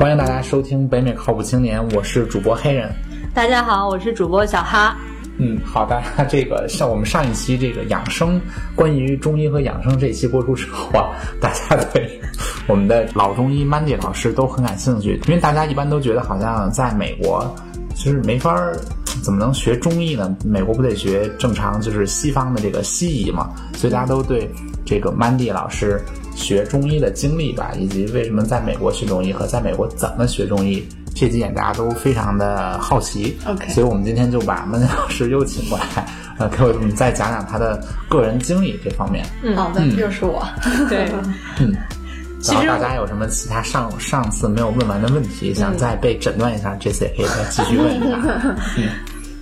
欢迎大家收听北美靠谱青年，我是主播黑人。大家好，我是主播小哈。嗯，好的，这个像我们上一期这个养生，关于中医和养生这一期播出之后啊，大家对我们的老中医 Mandy 老师都很感兴趣，因为大家一般都觉得好像在美国就是没法儿，怎么能学中医呢？美国不得学正常就是西方的这个西医嘛，所以大家都对这个 Mandy 老师学中医的经历吧，以及为什么在美国学中医和在美国怎么学中医。这几点大家都非常的好奇 OK 所以我们今天就把曼迪老师又请过来，呃，给我们再讲讲他的个人经历这方面。嗯好的，又是我。对，嗯，然后大家有什么其他上上次没有问完的问题，想再被诊断一下，这次也可以再继续问一下。嗯，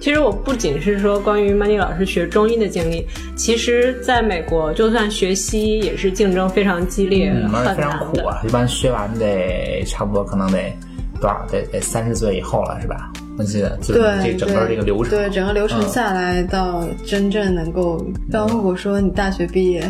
其实我不仅是说关于曼妮老师学中医的经历，其实在美国，就算学西医也是竞争非常激烈，非常。苦啊，一般学完得差不多可能得多少？得得三十岁以后了，是吧？我记得就是对，这整个这个流程，对整个流程嗯下来，到真正能够，刚如果说你大学毕业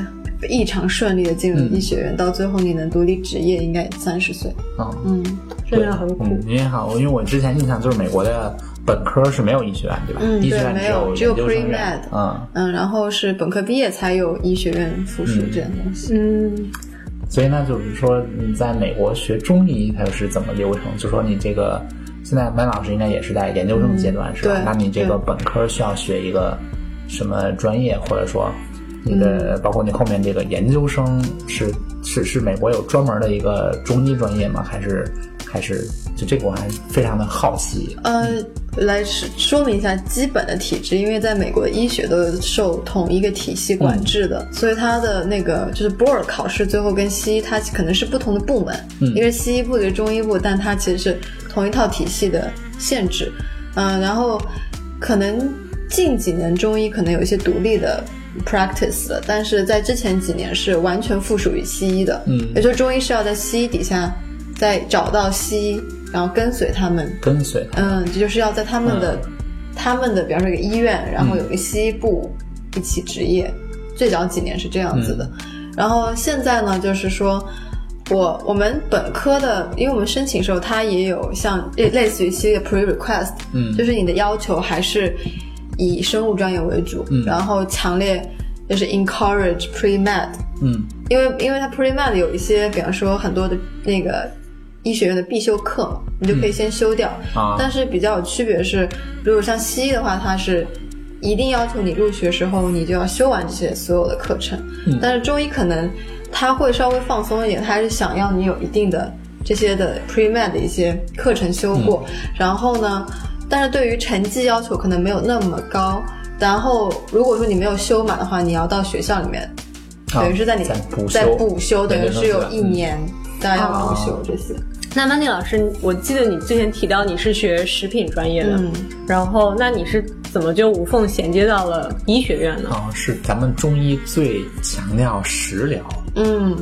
异常顺利的进入嗯医学院，到最后你能独立职业，应该也三十岁。嗯。嗯，真的很苦嗯，因为好，因为我之前印象就是美国的本科是没有医学院，对吧？嗯医学院对没有有只有研究生 pre-med 院。嗯，嗯，然后是本科毕业才有医学院附属这样东西。嗯，所以呢，就是说你在美国学中医，它是怎么流程？就说你这个现在麦老师应该也是在研究生阶段，是吧？那你这个本科需要学一个什么专业，或者说你的、嗯包括你后面这个研究生是是是美国有专门的一个中医专业吗？还是还是就这个我还非常的好奇。呃，来说说明一下基本的体制，因为在美国的医学都是受同一个体系管制的，所以它的那个就是 board 考试最后跟西医它可能是不同的部门，嗯。一个是西医部，一个是中医部，但它其实是同一套体系的限制。嗯、然后可能近几年中医可能有一些独立的 practice 了，但是在之前几年是完全附属于西医的，嗯。也就是中医是要在西医底下再找到西医，然后跟随他们。跟随他，嗯，这就是要在他们的、嗯。他们的，比方说一个医院，然后有一个西医部一起执业，最早几年是这样子的。嗯。然后现在呢，就是说我我们本科的，因为我们申请时候它也有像类类似于西医的 pre request，嗯。就是你的要求还是以生物专业为主，嗯。然后强烈就是 encourage pre med，嗯。因为因为它 pre med 有一些，比方说很多的那个医学院的必修课嘛，你就可以先修掉。啊但是比较有区别是，如果像西医的话，它是一定要求你入学时候你就要修完这些所有的课程。嗯但是中医可能他会稍微放松一点，他还是想要你有一定的这些的 pre med 的一些课程修过。嗯然后呢，但是对于成绩要求可能没有那么高。然后如果说你没有修满的话，你要到学校里面。啊等于是在你在补修等于是有一年，大家要补修这些。那曼迪老师，我记得你之前提到你是学食品专业的，嗯然后那你是怎么就无缝衔接到了医学院呢？啊，是咱们中医最强调食疗。嗯，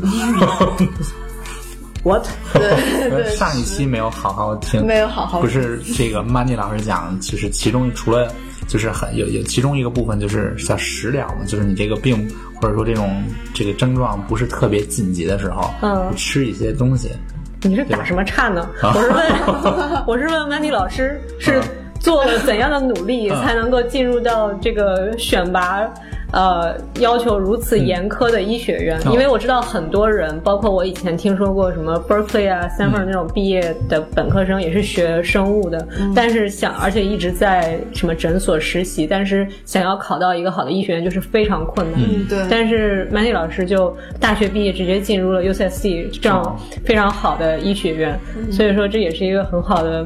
What？对 对，上一期没有好好听，没有好好不是这个曼妮老师讲，就是其中除了就是很有有其中一个部分就是叫食疗嘛，就是你这个病或者说这种这个症状不是特别紧急的时候，嗯吃一些东西，你是打什么岔呢？我是问，我是问曼迪老师是做了怎样的努力嗯才能够进入到这个选拔？呃，要求如此严苛的医学院，嗯因为我知道很多人，包括我以前听说过什么 Berkeley 啊、Stanford 嗯。那种毕业的本科生也是学生物的，但是想而且一直在什么诊所实习，但是想要考到一个好的医学院就是非常困难。嗯。对。但是 Mandy 老师就大学毕业直接进入了 UCSD 这样非常好的医学院，所以说这也是一个很好的，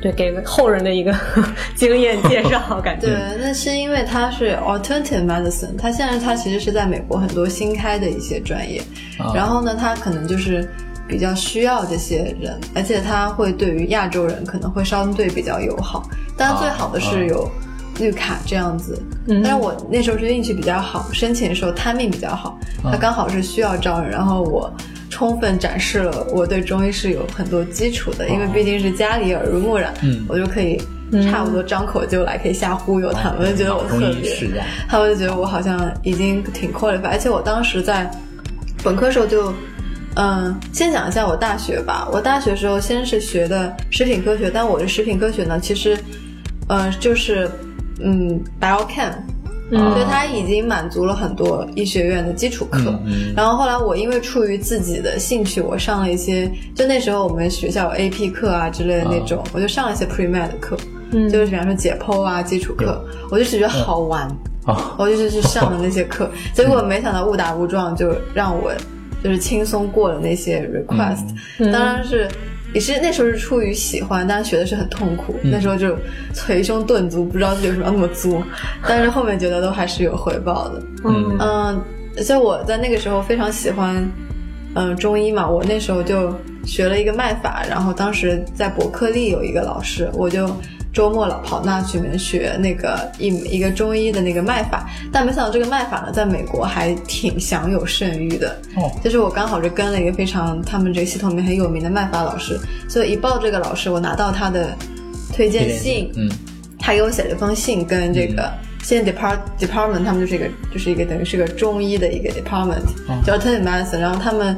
对给后人的一个 经验介绍，感觉。对，那是因为它是 alternative medicine，它现在它其实是在美国很多新开的一些专业，啊然后呢，它可能就是比较需要这些人，而且它会对于亚洲人可能会相对比较友好。当然，最好的是有绿卡这样子。嗯但是我那时候是运气比较好，申请的时候 timing 比较好，它刚好是需要招人，然后我。充分展示了我对中医是有很多基础的，因为毕竟是家里耳濡目染，嗯。我就可以差不多张口就来，可以瞎忽悠他们，觉得我特别他们就觉得我好像已经挺 qualified，而且我当时在本科时候就，嗯，先讲一下我大学吧。我大学时候先是学的食品科学，但我的食品科学呢，其实，呃，就是嗯，biochem，嗯。所以它已经满足了很多医学院的基础课。然后后来我因为出于自己的兴趣，我上了一些，就那时候我们学校有 AP 课啊之类的那种，我就上了一些 pre med 的课，嗯。就是比方说解剖啊基础课，我就只觉得好玩。啊，我就是去上了那些课，结果没想到误打误撞就让我就是轻松过了那些 request，、嗯。当然是也是那时候是出于喜欢，但是学的是很痛苦，那时候就捶胸顿足，不知道自己为什么要那么作，但是后面觉得都还是有回报的。嗯嗯，所以我在那个时候非常喜欢，嗯，中医嘛，我那时候就学了一个脉法，然后当时在伯克利有一个老师，我就周末了跑那去学那个一一个中医的那个脉法，但没想到这个脉法呢，在美国还挺享有盛誉的。哦，就是我刚好就跟了一个非常他们这个系统里面很有名的脉法老师，所以一报这个老师，我拿到他的推荐信，嗯他给我写了一封信，跟这个现在 depart department 他们就是一个就是一个等于是个中医的一个 department，、叫 alternative medicine，然后他们。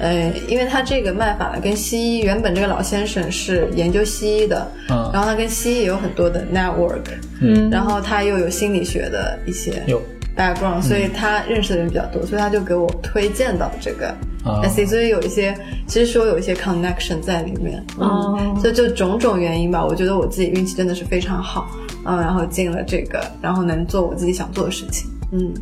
呃，因为他这个卖法呢，跟西医原本这个老先生是研究西医的，嗯。然后他跟西医也有很多的 network，嗯。然后他又有心理学的一些有。background，所以他认识的人比较多，所以他就给我推荐到这个所以有一些其实说有一些 connection 在里面，哦嗯，所以就种种原因吧，我觉得我自己运气真的是非常好，嗯，然后进了这个，然后能做我自己想做的事情，嗯，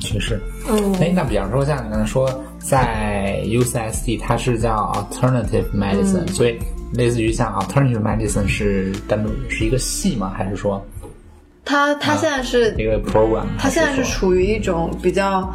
确实。嗯哎，那比方说像你刚才说，在 UCSD 它是叫 Alternative Medicine，、所以类似于像 Alternative Medicine 是单独是一个系吗？还是说它它现在是一个 program？它现在是处于一种比较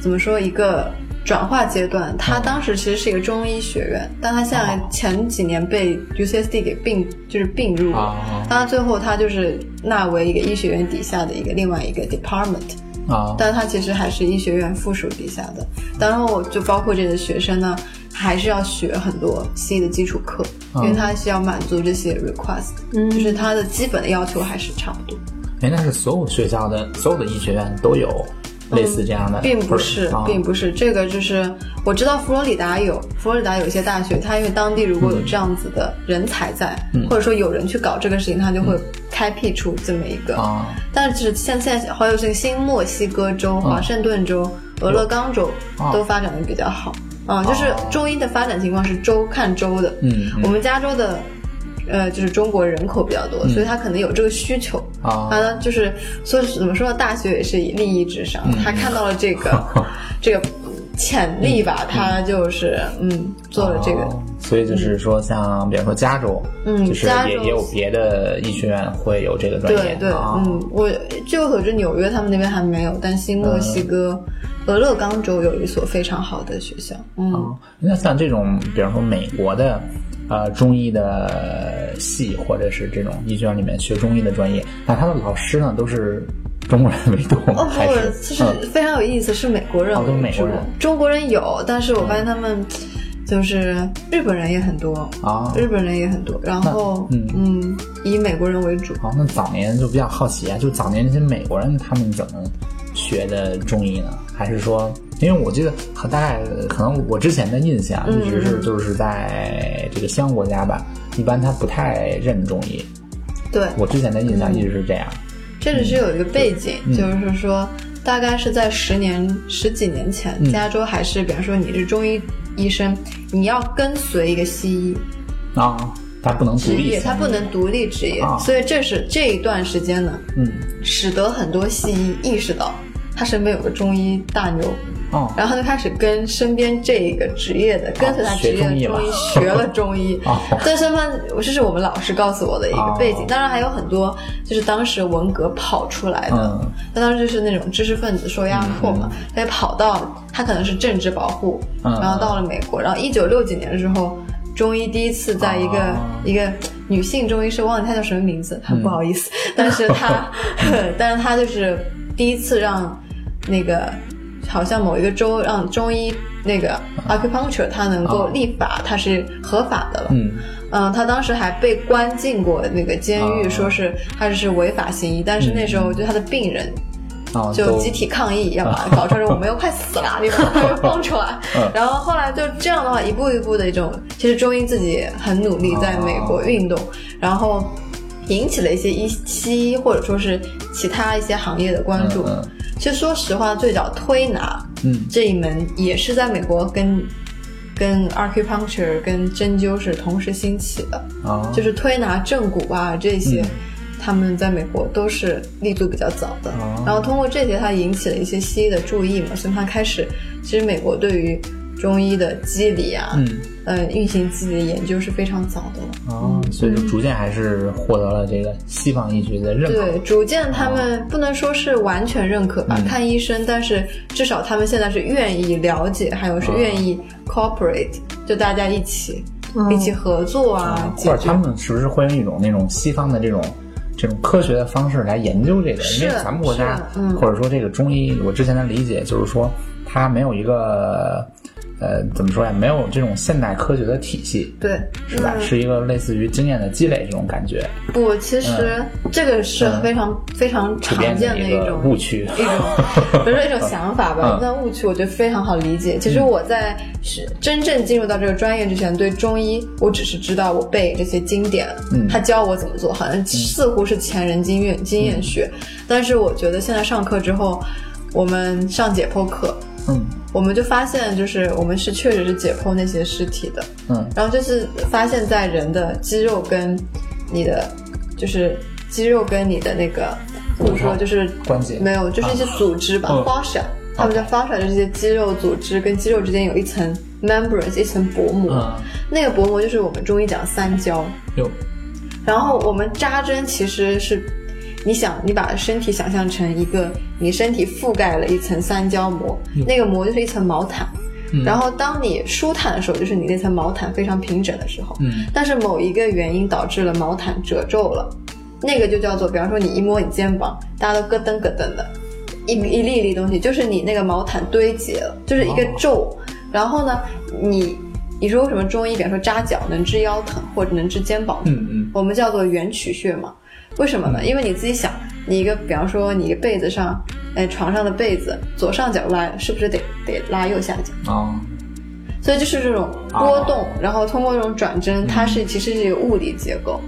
怎么说一个转化阶段。他当时其实是一个中医学院，但他现在前几年被 UCSD 给并就是并入当然最后他就是纳为一个医学院底下的一个另外一个 department。啊但它其实还是医学院附属底下的。当然我就包括这些学生呢，还是要学很多西医的基础课，因为他需要满足这些 request，、嗯就是他的基本的要求还是差不多。哎，那是所有学校的所有的医学院都有类似这样的，并不是，啊、并不是这个，就是我知道佛罗里达有，佛罗里达有一些大学，它因为当地如果有这样子的人才在，嗯或者说有人去搞这个事情，它就会开辟出这么一个。啊但是现现在好有这个新墨西哥州、华盛顿州、俄勒冈州啊都发展的比较好。啊、就是哦中医的发展情况是州看州的。嗯嗯我们加州的。呃，就是中国人口比较多，所以他可能有这个需求。啊他呢，就是说怎么说呢？大学也是以利益至上，嗯他看到了这个 这个潜力吧，他就是嗯做了这个。哦所以就是说，像比方说加州，嗯。就是加州。也也有别的医学院会有这个专业，对对，啊、嗯，我据我所知，纽约他们那边还没有，但新墨西哥、俄勒冈州有一所非常好的学校。嗯，哦那像这种，比方说美国的，呃，中医的系，或者是这种医学院里面学中医的专业，那他的老师呢都是中国人为多？哦不还是，其实非常有意思，是美国人是美国人中国人有，但是我发现他们就是日本人也很多啊日本人也很多，然后嗯嗯，以美国人为主。好，那早年就比较好奇啊，就早年那些美国人他们怎么学的中医呢？还是说，因为我记得很大概可能我之前的印象嗯一直是就是在这个西方国家吧，一般他不太认中医。对，我之前的印象一直是这样。这里是有一个背景，嗯就是说，大概是在十年、十几年前，嗯加州还是，比方说你是中医医生，你要跟随一个西医啊，他不能独立职业，他不能独立职业，啊所以这是这一段时间呢，嗯使得很多西医意识到他身边有个中医大牛。哦。然后他就开始跟身边这个职业的，跟随他职业的中医学了中医哦。在身边，这是我们老师告诉我的一个背景哦。当然还有很多就是当时文革跑出来的嗯，他当时就是那种知识分子受压迫嘛，他也跑到他可能是政治保护，嗯。然后到了美国，然后一九六几年的时候，中医第一次在一个哦。一个女性中医师，忘了她叫什么名字，嗯。很不好意思，但是她，但是她就是第一次让那个好像某一个州让中医那个 acupuncture 它能够哦立法，它是合法的了。嗯。嗯，他当时还被关进过那个监狱，哦说是他是违法行医，但是那时候就他的病人就集体抗议，要把它搞出来我们又快死了，你把它又放出来。嗯。然后后来就这样的话，一步一步的一种，其实中医自己很努力在美国运动，然后引起了一些医西医或者说是其他一些行业的关注。嗯其实说实话，最早推拿嗯这一门也是在美国跟跟 acupuncture 跟针灸是同时兴起的。啊，就是推拿正骨啊这些，嗯他们在美国都是立足比较早的。哦然后通过这些，它引起了一些西医的注意嘛，所以它开始，其实美国对于中医的机理啊，嗯。呃，运行机理的研究是非常早的了。哦，所以就逐渐还是获得了这个西方医学的认可。对，逐渐他们不能说是完全认可吧，嗯。看医生，但是至少他们现在是愿意了解，还有是哦。愿意 cooperate，、就大家一起、嗯一起合作啊，或者他们是不是会用一种那种西方的这种这种科学的方式来研究这个？因为咱们国家嗯。或者说这个中医，我之前的理解就是说，它没有一个呃怎么说呀，没有这种现代科学的体系，对，是吧？嗯是一个类似于经验的积累这种感觉，不，其实这个是嗯非常、非常常见的一种误区。一种，比如说一种想法吧嗯。那误区我觉得非常好理解。其实我在是真正进入到这个专业之前，对中医我只是知道我背这些经典，嗯他教我怎么做，好像似乎是前人经验经验学。但是我觉得现在上课之后，我们上解剖课。嗯我们就发现，就是我们是确实是解剖那些尸体的，嗯。然后就是发现，在人的肌肉跟你的就是肌肉跟你的那个怎么说，就是关节。没有，就是一些组织吧、嗯。f a s c i a 他们叫 fascia，就是这些肌肉组织跟肌肉之间有一层 membranes，一层薄膜。嗯，那个薄膜就是我们中医讲三焦。有。然后我们扎针其实是，你想你把身体想象成一个你身体覆盖了一层三焦膜，那个膜就是一层毛毯。然后当你舒坦的时候，就是你那层毛毯非常平整的时候。嗯但是某一个原因导致了毛毯褶皱了，那个就叫做，比方说你一摸你肩膀，大家都咯噔咯噔的，一一粒一粒东西，就是你那个毛毯堆积了，就是一个皱。然后呢，你你说为什么中医，比方说扎脚能治腰疼或者能治肩膀疼？嗯嗯我们叫做原曲穴嘛。为什么呢？因为你自己想，你一个比方说你一个被子上，哎，床上的被子左上角拉，是不是得得拉右下角？哦。所以就是这种波动，然后通过这种转针，它是其实是一个物理结构，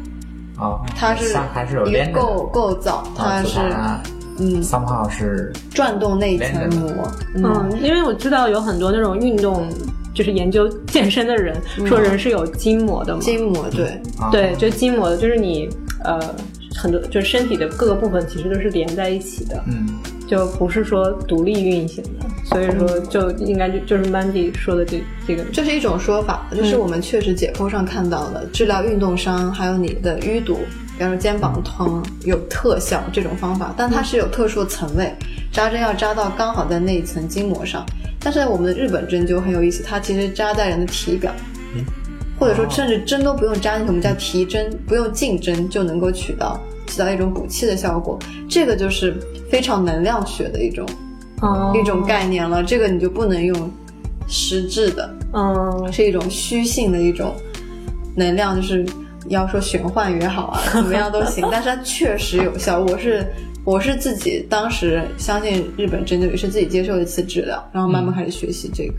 啊，它是还是一个构构造，它啊是它嗯。somehow 是转动那一层膜，嗯，因为我知道有很多那种运动，就是研究健身的人说人是有筋膜的嘛。筋膜对，啊。对，就筋膜的，就是你呃很多就是身体的各个部分其实都是连在一起的，嗯就不是说独立运行的。所以说就应该就就是 Mandy 说的这这个，这是一种说法，就是我们确实解剖上看到的，治疗运动伤还有你的淤堵，比方说肩膀疼有特效这种方法，但它是有特殊的层位，扎针要扎到刚好在那一层筋膜上。但是我们的日本针灸很有意思，它其实扎在人的体表，或者说甚至针都不用扎进去，我们叫提针，不用进针就能够取到起到一种补气的效果。这个就是非常能量学的一种哦一种概念了，这个你就不能用实质的。嗯是一种虚性的一种能量，就是要说玄幻也好啊，怎么样都行，但是它确实有效。我是我是自己当时相信日本针灸，也是自己接受一次治疗，然后慢慢开始学习这个。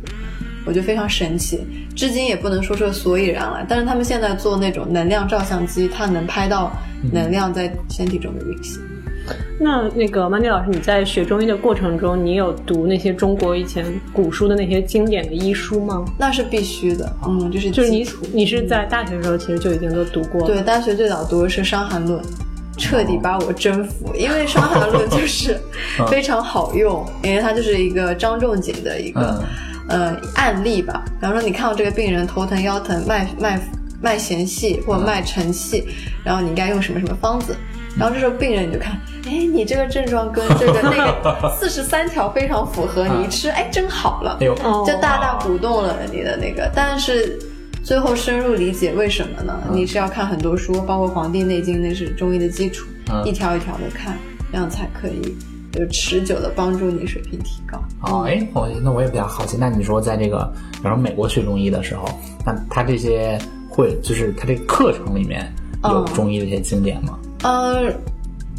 我觉得非常神奇，至今也不能说出个所以然来。但是他们现在做那种能量照相机，它能拍到能量在身体中的运行。那那个 Mandy 老师，你在学中医的过程中，你有读那些中国以前古书的那些经典的医书吗？那是必须的，嗯，就是就是你你是在大学的时候其实就已经都读过了，对，大学最早读的是《伤寒论》，彻底把我征服。因为《伤寒论》就是非常好用，因为它就是一个张仲景的一个、呃案例吧。比方说，你看到这个病人头疼、腰疼、脉脉脉弦细或者脉沉细，然后你应该用什么什么方子。然后这时候病人你就看，哎，你这个症状跟这个 那个四十三条非常符合，你一吃，哎，真好了。就大大鼓动了你的那个，但是最后深入理解为什么呢？你是要看很多书，包括《黄帝内经》，那是中医的基础，嗯一条一条的看，这样才可以就持久的帮助你水平提高。哦，哎，我那我也比较好奇，那你说在这个，比方说美国学中医的时候，那他这些会就是他这个课程里面有嗯中医的一些经典吗？呃，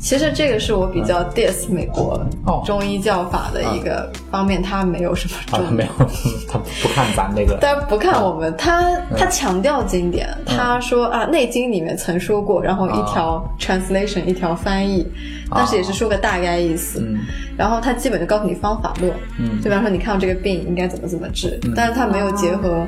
其实这个是我比较 diss 美国哦。中医教法的一个方面，他没有什么重没有，他不看咱这个。但不看我们，他他强调经典，他说啊，《内经》里面曾说过，然后一条 translation 一条翻译，但是也是说个大概意思。嗯。然后他基本就告诉你方法论，嗯。就比方说你看到这个病应该怎么怎么治，但是他没有结合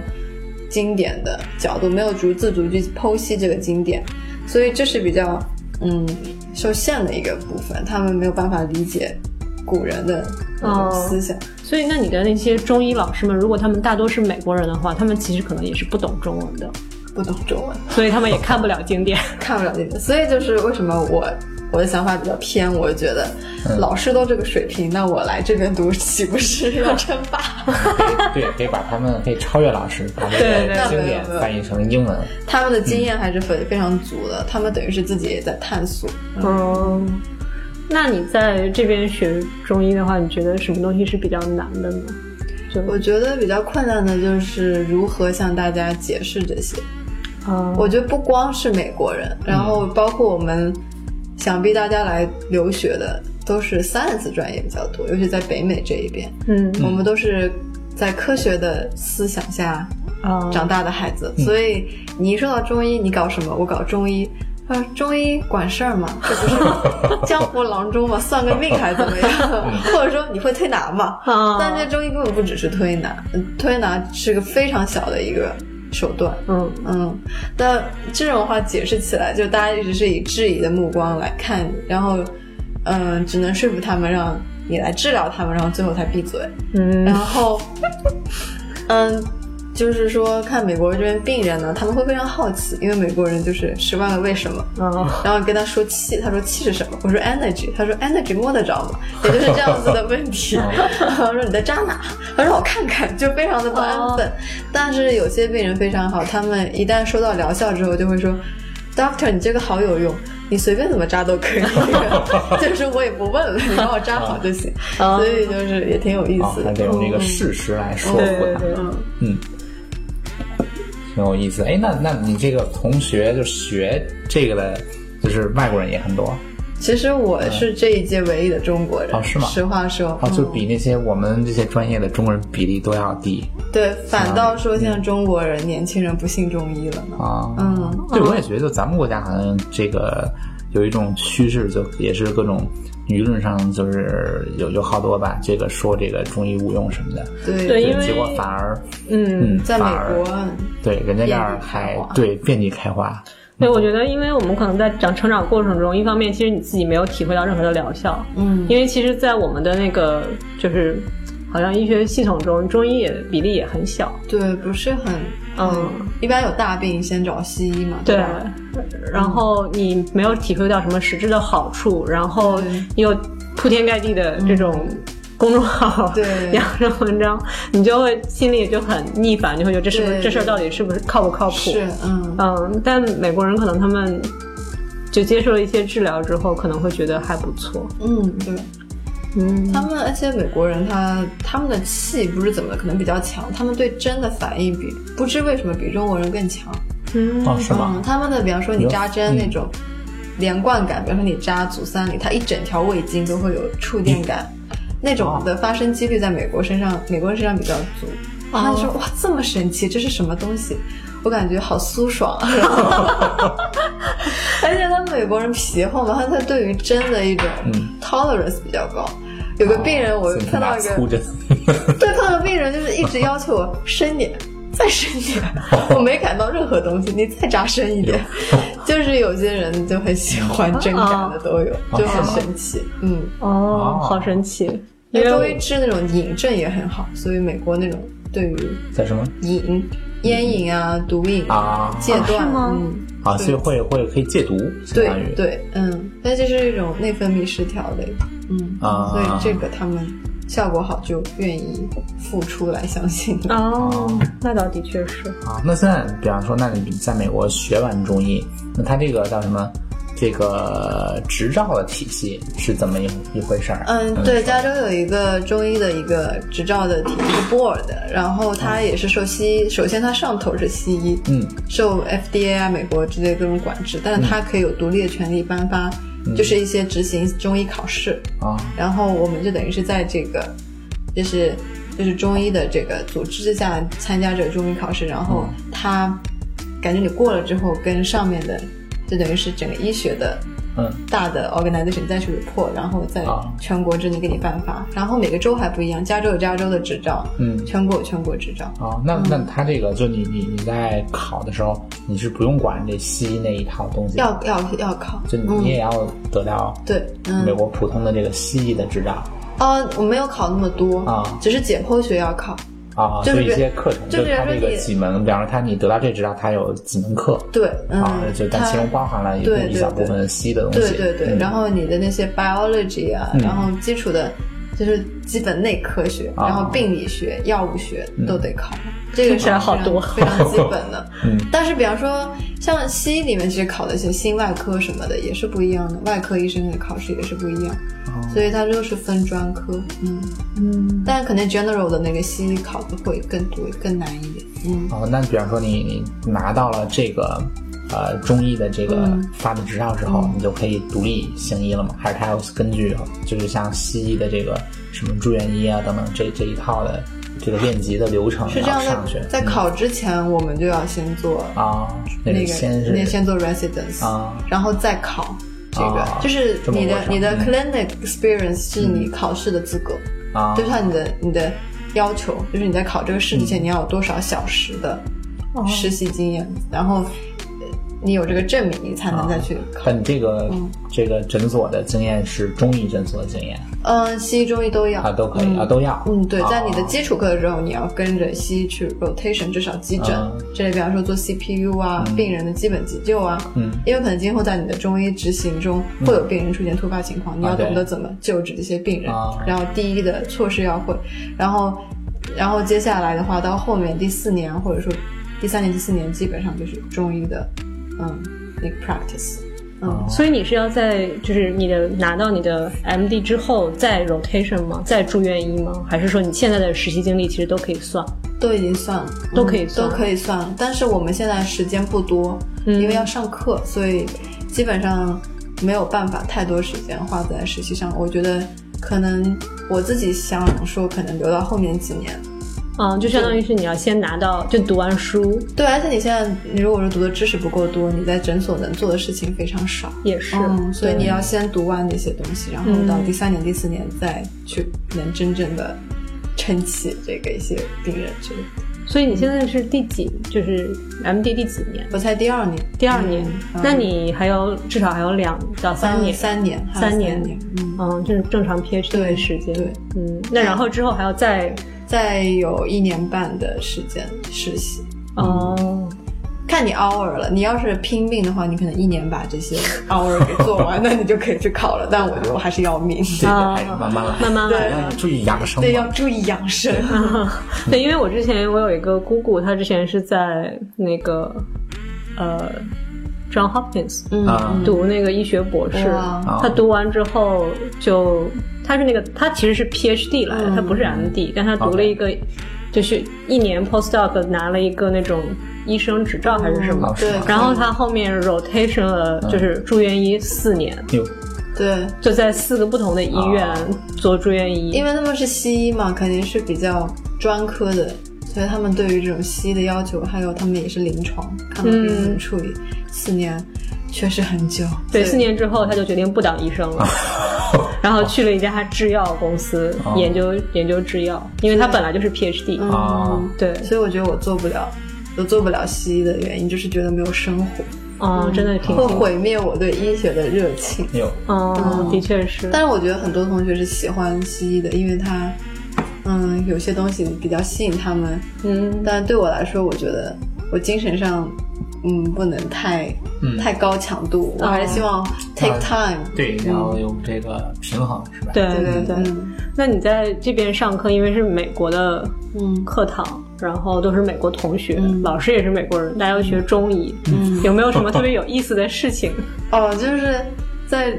经典的角度，没有逐字逐句剖析这个经典，所以这是比较嗯受限的一个部分，他们没有办法理解古人的那种哦思想。所以，那你的那些中医老师们，如果他们大多是美国人的话，他们其实可能也是不懂中文的，不懂中文，所以他们也看不了经典。看不了经典，所以就是为什么我我的想法比较偏，我觉得老师都这个水平，那我来这边读岂不是要称霸？对，可以把他们可以超越老师，把这对对个经典翻译成英文。他们的经验还是非非常足的，他们等于是自己也在探索。嗯，那你在这边学中医的话，你觉得什么东西是比较难的呢？就我觉得比较困难的就是如何向大家解释这些。啊，我觉得不光是美国人，然后包括我们，想必大家来留学的都是 science 专业比较多，尤其在北美这一边，嗯我们都是在科学的思想下啊，长大的孩子，所以你一说到中医，你搞什么？我搞中医。他说中医管事儿吗？这不是江湖郎中吗？算个命还怎么样？或者说你会推拿吗？啊但这中医根本不只是推拿，嗯推拿是个非常小的一个手段。嗯嗯，但这种话解释起来，就大家一直是以质疑的目光来看你，然后，嗯，只能说服他们让你来治疗他们，然后最后才闭嘴。嗯然后，嗯，就是说看美国这边病人呢，他们会非常好奇，因为美国人就是十万个为什么。嗯然后跟他说气，他说气是什么？我说 energy，他说 energy 摸得着吗？也就是这样子的问题。然后说你在扎哪？他说我看看，就非常的不安分。但是有些病人非常好，他们一旦收到疗效之后，就会说，doctor 你这个好有用，你随便怎么扎都可以，就是我也不问了，你帮我扎好就行。啊所以就是也挺有意啊，思的。还得用这个事实来说对服他。嗯，挺有意思。哎，那那你这个同学就学这个的，就是外国人也很多其实我是这一届唯一的中国人。哦是吗实话说，啊，就嗯比那些我们这些专业的中国人比例都要低对，反倒说现在中国人、年轻人不信中医了呢。啊。嗯，对，我也觉得咱们国家好像这个有一种趋势，就也是各种舆论上就是有有好多吧，这个说这个中医无用什么的，对。对因为结果反而嗯，在美国，对人家那儿开还对遍地开花。对，我觉得，因为我们可能在长成长过程中，一方面其实你自己没有体会到任何的疗效，嗯，因为其实，在我们的那个就是好像医学系统中，中医也比例也很小，对，不是很，嗯，一般有大病先找西医嘛，对吧？，然后你没有体会到什么实质的好处，然后对你有铺天盖地的这种公众号、对 养生文章，你就会心里就很逆反，你会觉得这是不是这事儿到底是不是靠不靠谱？是，嗯，嗯，但美国人可能他们就接受了一些治疗之后，可能会觉得还不错。嗯，对。嗯，他们而且美国人他他们的气不是怎么的，可能比较强，他们对针的反应比不知为什么比中国人更强。嗯哦，是吗？嗯，他们的比方说你扎针嗯那种连贯感，比方说你扎足三里，它一整条胃经都会有触电感，那种的发生几率在美国身上，美国人身上比较足。他就说哇这么神奇，这是什么东西？我感觉好酥爽啊！而且他们美国人皮厚嘛，他他对于针的一种 tolerance 比较高。有个病人，我看到一个对，看到个病人就是一直要求我深点，再深点，我没感到任何东西，你再扎深一点。就是有些人就很喜欢针扎的都有，就很神奇。嗯，哦，好神奇。因为治那种隐症也很好，所以美国那种对于在什么瘾、烟瘾啊、毒瘾啊戒断，啊是吗嗯，啊？所以会会可以戒毒，相当于对对，嗯，但这是一种内分泌失调类，嗯，啊所以这个他们效果好就愿意付出来相信。哦，那倒的确是。啊。那现在比方说，那你在美国学完中医，那他这个叫什么？这个执照的体系是怎么一一回事儿？嗯，对，加州有一个中医的一个执照的体一个 board，然后它也是受西医，首先它上头是西医，嗯，受 FDA 啊、美国之类各种管制，但是它可以有独立的权利颁发就是一些执行中医考试，啊。然后我们就等于是在这个，就是就是中医的这个组织之下参加这个中医考试，然后他感觉你过了之后，跟上面的就等于是整个医学的嗯。大的 organization 再去 report，然后在啊。全国之内给你颁发，然后每个州还不一样，加州有加州的执照，嗯。全国有全国执照。啊，那那他这个就你你你在考的时候，你是不用管这西医那一套东西，要要要考，就你也要得到对，嗯。美，国普通的这个西医的执照哦，我没有考那么多啊。只是解剖学要考，啊，就一些课程，就就是它这个几门，比方说他你得到这执照，它有几门课对，嗯，啊，就但其中包含了一部一小部分 C 的东西，对对对，嗯。然后你的那些 biology 啊，嗯。然后基础的，就是基本内科学，啊然后病理学、药物学都得考，这个是好多非常基本的。嗯 但是比方说像西医里面，其实考的一些心外科什么的也是不一样的，外科医生的考试也是不一样，哦所以它就是分专科，嗯嗯，但可能 general 的那个西医考的会更多更难一点，嗯。哦，那比方说你你拿到了这个呃中医的这个嗯。发的执照之后，你就可以独立行医了吗？还是他要根据就是像西医的这个什么住院医啊等等这这一套的这个练级的流程是这样上去的，？在考之前，我们就要先做啊，那那个，先先做 residence，、啊。然后再考这个，啊就是你的你的嗯。clinic experience 是你考试的资格，啊，就是看你的你的要求，就是你在考这个试之前你要有多少小时的哦。实习经验，然后呃你有这个证明，你才能再去考。但你这个、嗯这个诊所的经验是中医诊所的经验嗯，西医、中医都要啊，都可以、嗯啊，都要。嗯，对，在你的哦基础课的时候，你要跟着西医去 rotation，至少急诊嗯这里，比方说做 CPU 啊，病人的基本急救啊，嗯，因为可能今后在你的中医执行中会有病人出现突发情况，你要懂得怎么救治这些病人啊，然后第一的措施要会，然后，然后接下来的话，到后面第四年或者说第三年、第四年，基本上就是中医的，嗯，那个 practice，嗯，所以你是要在就是你的拿到你的 MD 之后再 rotation 吗？再住院医吗？还是说你现在的实习经历其实都可以算？都已经算了，都可以算都可以算了。但是我们现在时间不多，嗯因为要上课，所以基本上没有办法太多时间花在实习上。我觉得可能我自己想说，可能留到后面几年。嗯，就相当于是你要先拿到就读完书对，而且你现在你如果说读的知识不够多，你在诊所能做的事情非常少。也是，嗯，所以你要先读完那些东西，然后到嗯第三年、第四年再去能真正的撑起这个一些病人之类的。所以你现在是第几？就是 MD 第几年？我才第二年，第二年，嗯那你还有至少还有两到三年，嗯三年，三年。年，嗯，嗯，就是正常 PhD 对的时间，对，嗯，那然后之后还要再，再有一年半的时间实习，哦，看你 hour 了。你要是拼命的话，你可能一年把这些 hour 给做完，那你就可以去考了。但我觉得我还是要命，这个啊还是慢慢来，慢慢来。要注意养生对，要注意养生。对，因为我之前我有一个姑姑，她之前是在那个呃 John Hopkins 嗯啊。读那个医学博士哇，她读完之后就她是那个她其实是 PhD 来的，嗯她不是 MD，但她读了一个就是一年 postdoc 拿了一个那种医生执照还是什么？对，然后他后面 rotation 了就是住院医四年，有对，就在四个不同的医院做住院医，因为他们是西医嘛，肯定是比较专科的，所以他们对于这种西医的要求，还有他们也是临床，看到病人处理，四年确实很久。对，四年之后他就决定不当医生了，然后去了一家制药公司、哦。研究研究制药，因为他本来就是 PhD，、嗯。啊。对，所以我觉得我做不了，我做不了西医的原因就是觉得没有生活，嗯，真的挺会，毁灭我对医学的热情。有嗯，嗯的确是，但是我觉得很多同学是喜欢西医的，因为他，嗯，有些东西比较吸引他们。嗯，但对我来说，我觉得我精神上，嗯，不能太、嗯太高强度，我还是希望 take time。对，然后有这个平衡是吧？对对对对。嗯那你在这边上课，因为是美国的嗯课堂，然后都是美国同学，嗯。老师也是美国人，大家要学中医，嗯。有没有什么特别有意思的事情？哦，就是在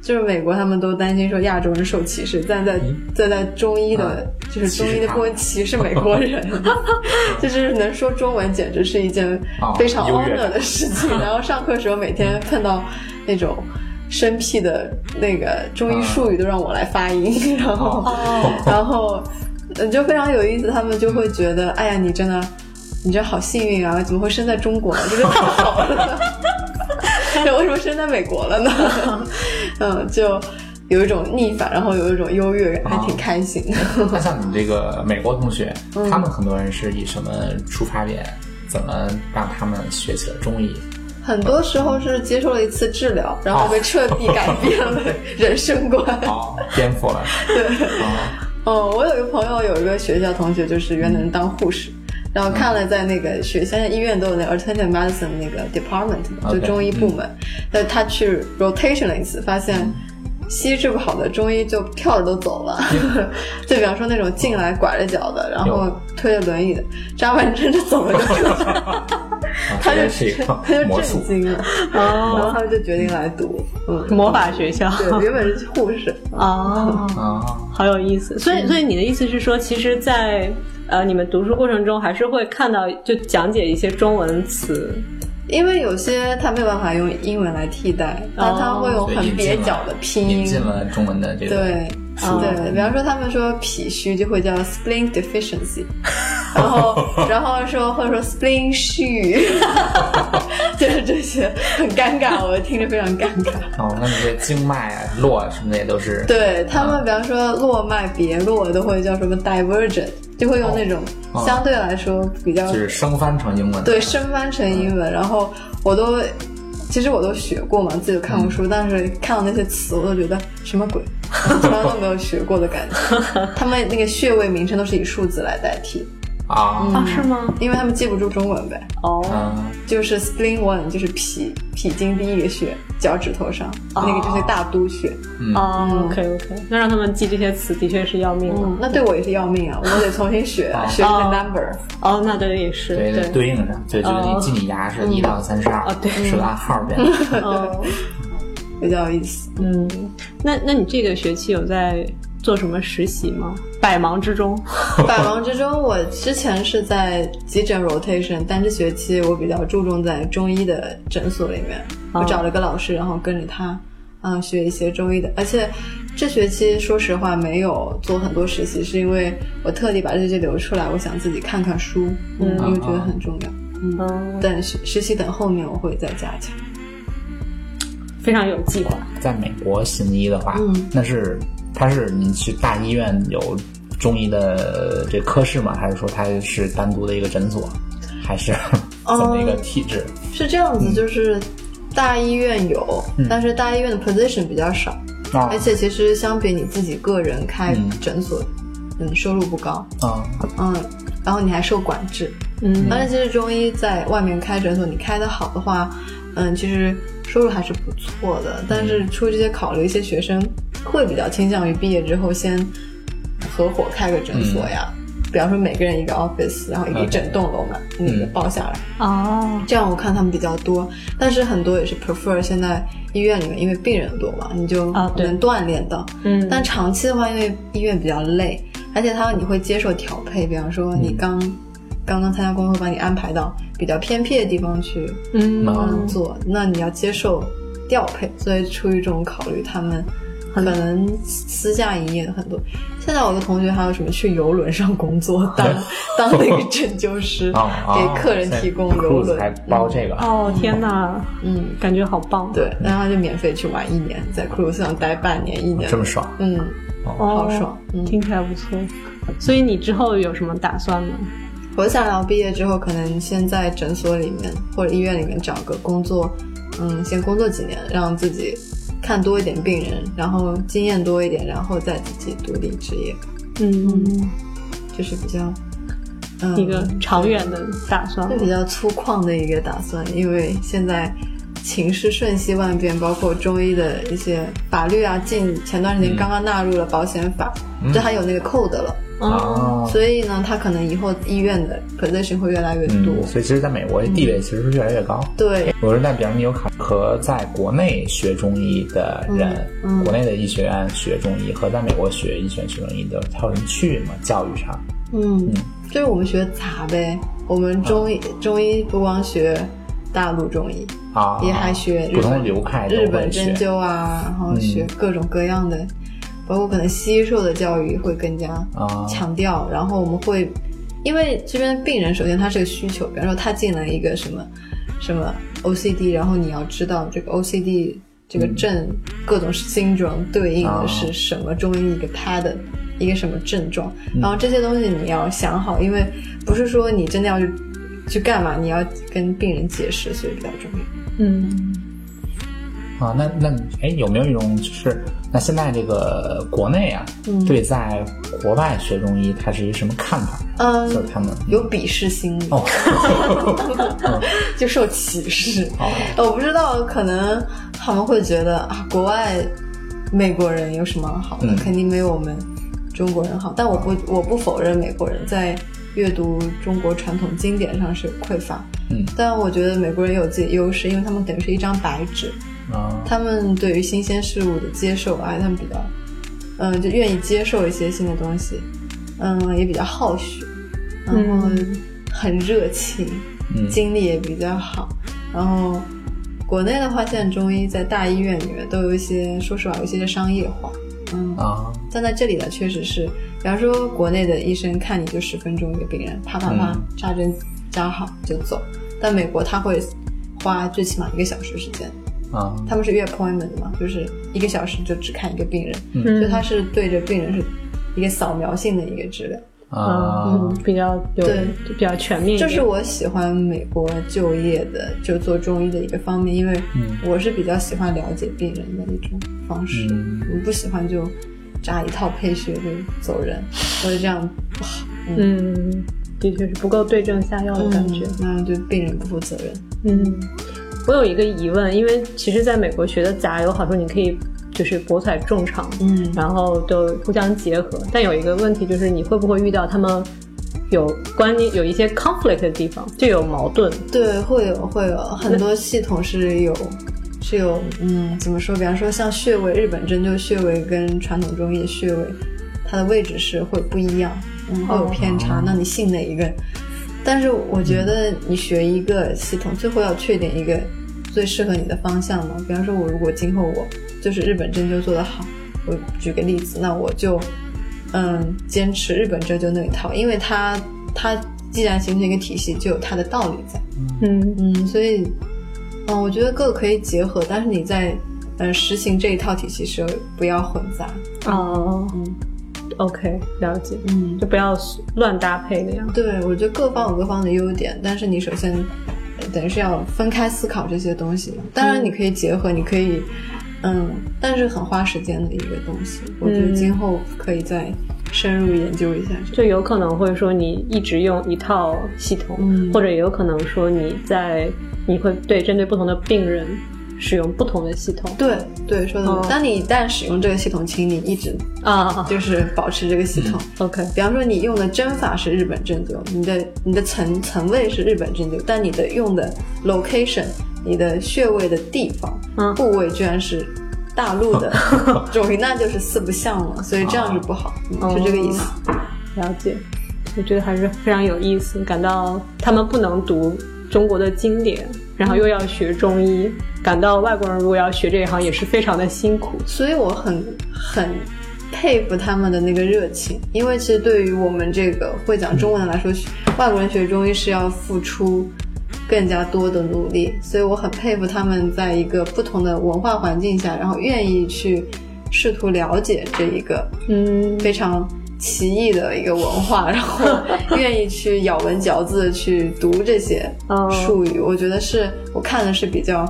就是美国，他们都担心说亚洲人受歧视，但在在在中医的，就是中医的部分歧视美国人，就是能说中文简直是一件非常 honor 的事情。然后上课时候每天碰到那种。生僻的那个中医术语都让我来发音，然后然后嗯就非常有意思，他们就会觉得，哎呀，你真的你这好幸运啊，怎么会生在中国？这个太好了，这为什么生在美国了呢？嗯，就有一种逆反，然后有一种优越感，还挺开心的。那像你这个美国同学，嗯他们很多人是以什么出发点？怎么让他们学起了中医？很多时候是接受了一次治疗，然后被彻底改变了人生观。哦，颠覆了。对，哦，哦，我有一个朋友，有一个学校同学，就是原来当护士，然后看了在那个学现在医院都有那个 alternative medicine 那个 department，就中医部门，但他去 rotation 了一次，发现。西医治不好的，中医就跳着都走了。就比方说那种进来拐着脚的，然后推着轮椅的，扎完针就走了就他就这个他就震惊了，哦然后他们就决定来读，嗯，魔法学校对，原本是护士，哦，啊，好有意思。所以，所以你的意思是说，其实在，呃你们读书过程中，还是会看到就讲解一些中文词。因为有些他没有办法用英文来替代，但他会用很蹩脚的拼音。引进了中文的这个对，书对，比方说他们说脾虚就会叫 spleen deficiency，然后然后说或者说 spleen 虚，就是这些很尴尬，我听着非常尴尬。哦，那你这经脉啊、络什么的也都是对他们，比方说络脉别络都会叫什么 divergent，就会用那种哦相对来说比较就是生翻成英文。对，生翻成英文，然后我都，其实我都学过嘛，自己都看过书，但是看到那些词，我都觉得什么鬼，从来都没有学过的感觉。他们那个穴位名称都是以数字来代替，啊，啊，是吗？因为他们记不住中文呗。哦，嗯，就是 spleen one，就是脾脾经第一个穴，脚趾头上、那个就是大都穴。哦，OK OK，那让他们记这些词的确是要命的。嗯，那对我也是要命啊，我得重新学啊，学这个 number。哦，那对也是对，对。对应上，对，就是哦你记你牙是一到三十二哦对，是个按号变的。哦，比较有意思。嗯，那那你这个学期有在做什么实习吗？百忙之中，百忙之中，我之前是在急诊 rotation，但这学期我比较注重在中医的诊所里面，哦我找了个老师，然后跟着他，嗯，学一些中医的。而且这学期说实话没有做很多实习，是因为我特地把这些留出来，我想自己看看书，嗯，因为觉得很重要。嗯，嗯，等实实习等后面我会再加强。非常有计划。在美国行医的话，嗯那是他是你去大医院有中医的这科室吗？还是说它是单独的一个诊所，还是怎么一个体制？是这样子，就是大医院有，但是大医院的 position 比较少，啊。而且其实相比你自己个人开诊所，嗯，收入不高，啊。嗯，然后你还受管制，嗯。但是其实中医在外面开诊所，你开的好的话，嗯，其实收入还是不错的。但是出于这些考虑，一些学生会比较倾向于毕业之后先合伙开个诊所呀。比方说每个人一个 office，然后一 OK 整栋楼嘛那个嗯包下来，哦，这样我看他们比较多。但是很多也是 prefer 现在医院里面，因为病人多嘛，你就能锻炼到。嗯。但长期的话，因为医院比较累，而且他你会接受调配，比方说你刚、刚刚参加工作，把你安排到比较偏僻的地方去嗯。工作，那你要接受调配，所以出于这种考虑，他们可能私下营业的很多。现在我的同学还有什么去游轮上工作，当当那个拯救师，给客人提供游轮，还包这个，哦，天哪，嗯，感觉好棒。对，然后他就免费去玩一年，在 cruise 上待半年一年，这么爽。嗯，哦，好爽嗯听起来不错。所以你之后有什么打算吗？我想要毕业之后，可能先在诊所里面或者医院里面找个工作，嗯，先工作几年，让自己看多一点病人，然后经验多一点，然后再自己独立职业，嗯，就是比较，嗯，一个长远的打算。是。比较粗犷的一个打算，因为现在情势瞬息万变，包括中医的一些法律啊，近前段时间刚刚纳入了保险法，就还有那个 code 了，哦，啊，所以呢，他可能以后医院的 position 会越来越多。嗯，所以其实在美国地位其实是越来越高。对，我是代表你有考和在国内学中医的人，国内的医学院学中医和在美国学医学院学中医的，它有什么区别吗？教育上？嗯，就是我们学杂呗。我们中医、中医不光学大陆中医，啊，也还学日不同本流派日本针灸啊，然后学各种各样的，包括可能西医受的教育会更加啊强调，然后我们会，因为这边病人首先他是个需求，比方说他进来一个什么什么 OCD，然后你要知道这个 OCD 这个症、各种 syndrome 对应的是什么中医一个 pattern。一个什么症状，然后这些东西你要想好，因为不是说你真的要去去干嘛，你要跟病人解释，所以比较重要。嗯，啊，那那哎，有没有一种就是那现在这个国内啊，嗯对在国外学中医，他是一个什么看法？嗯，就是他们有鄙视心理，哦 就受歧视。哦我不知道，可能他们会觉得啊，国外美国人有什么好的？嗯肯定没有我们中国人好。但我不，我不否认美国人在阅读中国传统经典上是匮乏。嗯但我觉得美国人有自己的优势，因为他们等于是一张白纸，啊他们对于新鲜事物的接受，啊，他们比较，嗯，就愿意接受一些新的东西，嗯，也比较好学，然后很热情，嗯精力也比较好。然后国内的话，现在中医在大医院里面都有一些，说实话，有一些商业化，嗯，啊但在这里呢，确实是，比方说国内的医生看你就十分钟一个病人，啪啪啪嗯扎针扎好就走，但美国他会花最起码一个小时时间。啊他们是约 appointment 嘛，就是一个小时就只看一个病人，嗯所以他是对着病人是一个扫描性的一个治疗。啊嗯，比较有对就比较全面。这是我喜欢美国就业的，就做中医的一个方面，因为嗯我是比较喜欢了解病人的一种方式，嗯我不喜欢就扎一套配穴就走人，我觉得这样不好。嗯，的确是不够对症下药的感觉。嗯，那对病人不负责任。嗯，我有一个疑问，因为其实在美国学的杂有好处，你可以就是博采众长，嗯然后都互相结合。但有一个问题就是，你会不会遇到他们有关于有一些 conflict 的地方，就有矛盾？对，会有会有很多系统是有是有嗯，怎么说？比方说像穴位，日本针灸穴位跟传统中医的穴位，它的位置是会不一样，嗯，会有偏差。那你信哪一个？但是我觉得你学一个系统，最后要确定一个最适合你的方向嘛。比方说，我如果今后我就是日本针灸做得好，我举个例子，那我就嗯坚持日本针灸那一套，因为它它既然形成一个体系，就有它的道理在。嗯嗯，所以，嗯，我觉得各个可以结合，但是你在呃实行这一套体系时候不要混杂。哦嗯，OK，了解，嗯，就不要乱搭配那样。对，我觉得各方有各方的优点，但是你首先呃等于是要分开思考这些东西。当然你可以结合，你可以，嗯，但是很花时间的一个东西。我觉得今后可以再深入研究一下这个。就有可能会说你一直用一套系统，嗯或者也有可能说你在你会对针对不同的病人使用不同的系统。对对，说的对。哦当你一旦使用这个系统，请你一直啊就是保持这个系统。，OK，比方说，你用的针法是日本针灸，你的你的层层位是日本针灸，但你的用的 location，你的穴位的地方、嗯部位居然是大陆的 中医，那就是四不像了，所以这样是不好，嗯是这个意思。了解。我觉得还是非常有意思，感到他们不能读中国的经典，然后又要学中医，感到外国人如果要学这一行也是非常的辛苦。所以我很很佩服他们的那个热情，因为其实对于我们这个会讲中文的来说，外国人学中医是要付出更加多的努力，所以我很佩服他们在一个不同的文化环境下，然后愿意去试图了解这一个嗯，非常奇异的一个文化，然后 愿意去咬文嚼字地去读这些哦术语，我觉得是我看的是比较。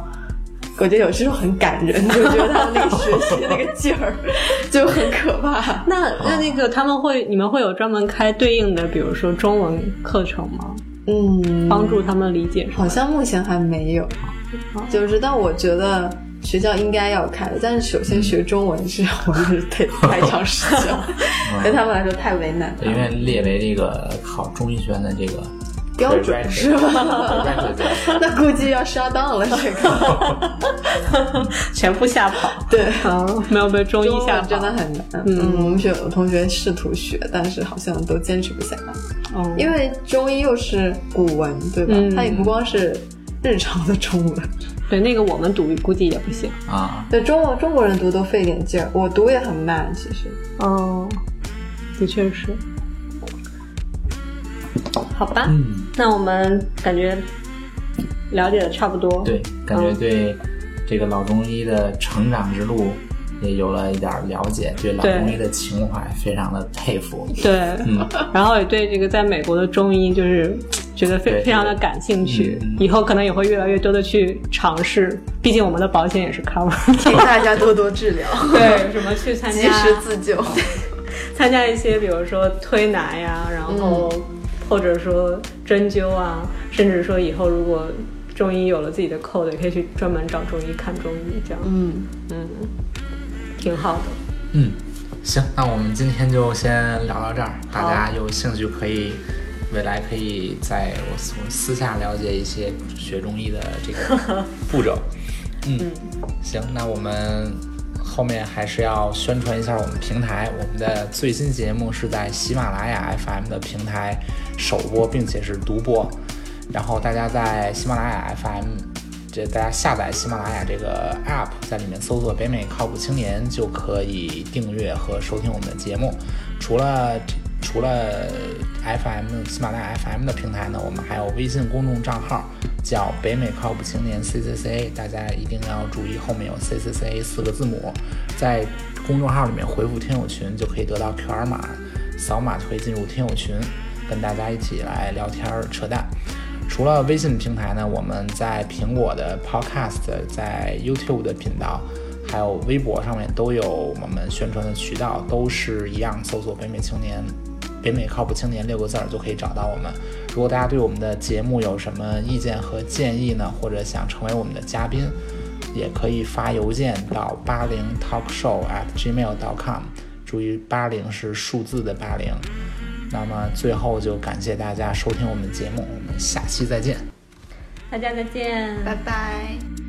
我觉得有时候很感人，就觉得他们那个学习的那个劲儿就很可怕。那那那个他们会，你们会有专门开对应的，比如说中文课程吗？嗯，帮助他们理解。好像目前还没有，就是但我觉得学校应该要开，但是首先学中文是我们是得太长时间了，对他们来说太为难因为列为这个考中医学院的这个标准是吧？吧？那估计要杀档了，这个全部吓跑，对。啊，没有被中医吓跑，真的很难，嗯，我们学我同学试图学，但是好像都坚持不下来，哦，因为中医又是古文，对吧？嗯它也不光是日常的中文。对，那个我们读估计也不行。啊，对中国中国人读都费点劲儿，我读也很慢，其实。哦，的确是。好吧，嗯，那我们感觉了解的差不多。对，感觉嗯对这个老中医的成长之路也有了一点了解，对老中医的情怀非常的佩服。对，嗯 然后也对这个在美国的中医就是觉得非非常的感兴趣以后可能也会越来越多的去尝试。毕竟我们的保险也是 cover 请大家多多治疗，对，什么去参加及时自救。参加一些，比如说推拿呀，然后、嗯或者说针灸啊，甚至说以后如果中医有了自己的 code，也可以去专门找中医看中医，这样，嗯，嗯，挺好的。嗯，行，那我们今天就先聊到这儿。大家有兴趣可以未来可以在我私我私下了解一些学中医的这个 步骤。嗯，行，那我们后面还是要宣传一下我们平台，我们的最新节目是在喜马拉雅 FM 的平台首播，并且是独播。然后大家在喜马拉雅 FM，这大家下载喜马拉雅这个 app，在里面搜索“北美靠谱青年”，就可以订阅和收听我们的节目。除了除了 FM 喜马拉雅 FM 的平台呢，我们还有微信公众账号，叫“北美靠谱青年 CCCA”，大家一定要注意后面有 CCCA 四个字母，在公众号里面回复“听友群”就可以得到 QR 码，扫码就可以进入听友群，跟大家一起来聊天儿扯淡。除了微信平台呢，我们在苹果的 Podcast、在 YouTube 的频道，还有微博上面都有我们宣传的渠道，都是一样，搜索“北美青年”。北美靠谱青年六个字儿就可以找到我们。如果大家对我们的节目有什么意见和建议呢，或者想成为我们的嘉宾，也可以发邮件到八零 talkshow at gmail.com。注意，八零是数字的八零。那么最后就感谢大家收听我们的节目，我们下期再见。大家再见，拜拜。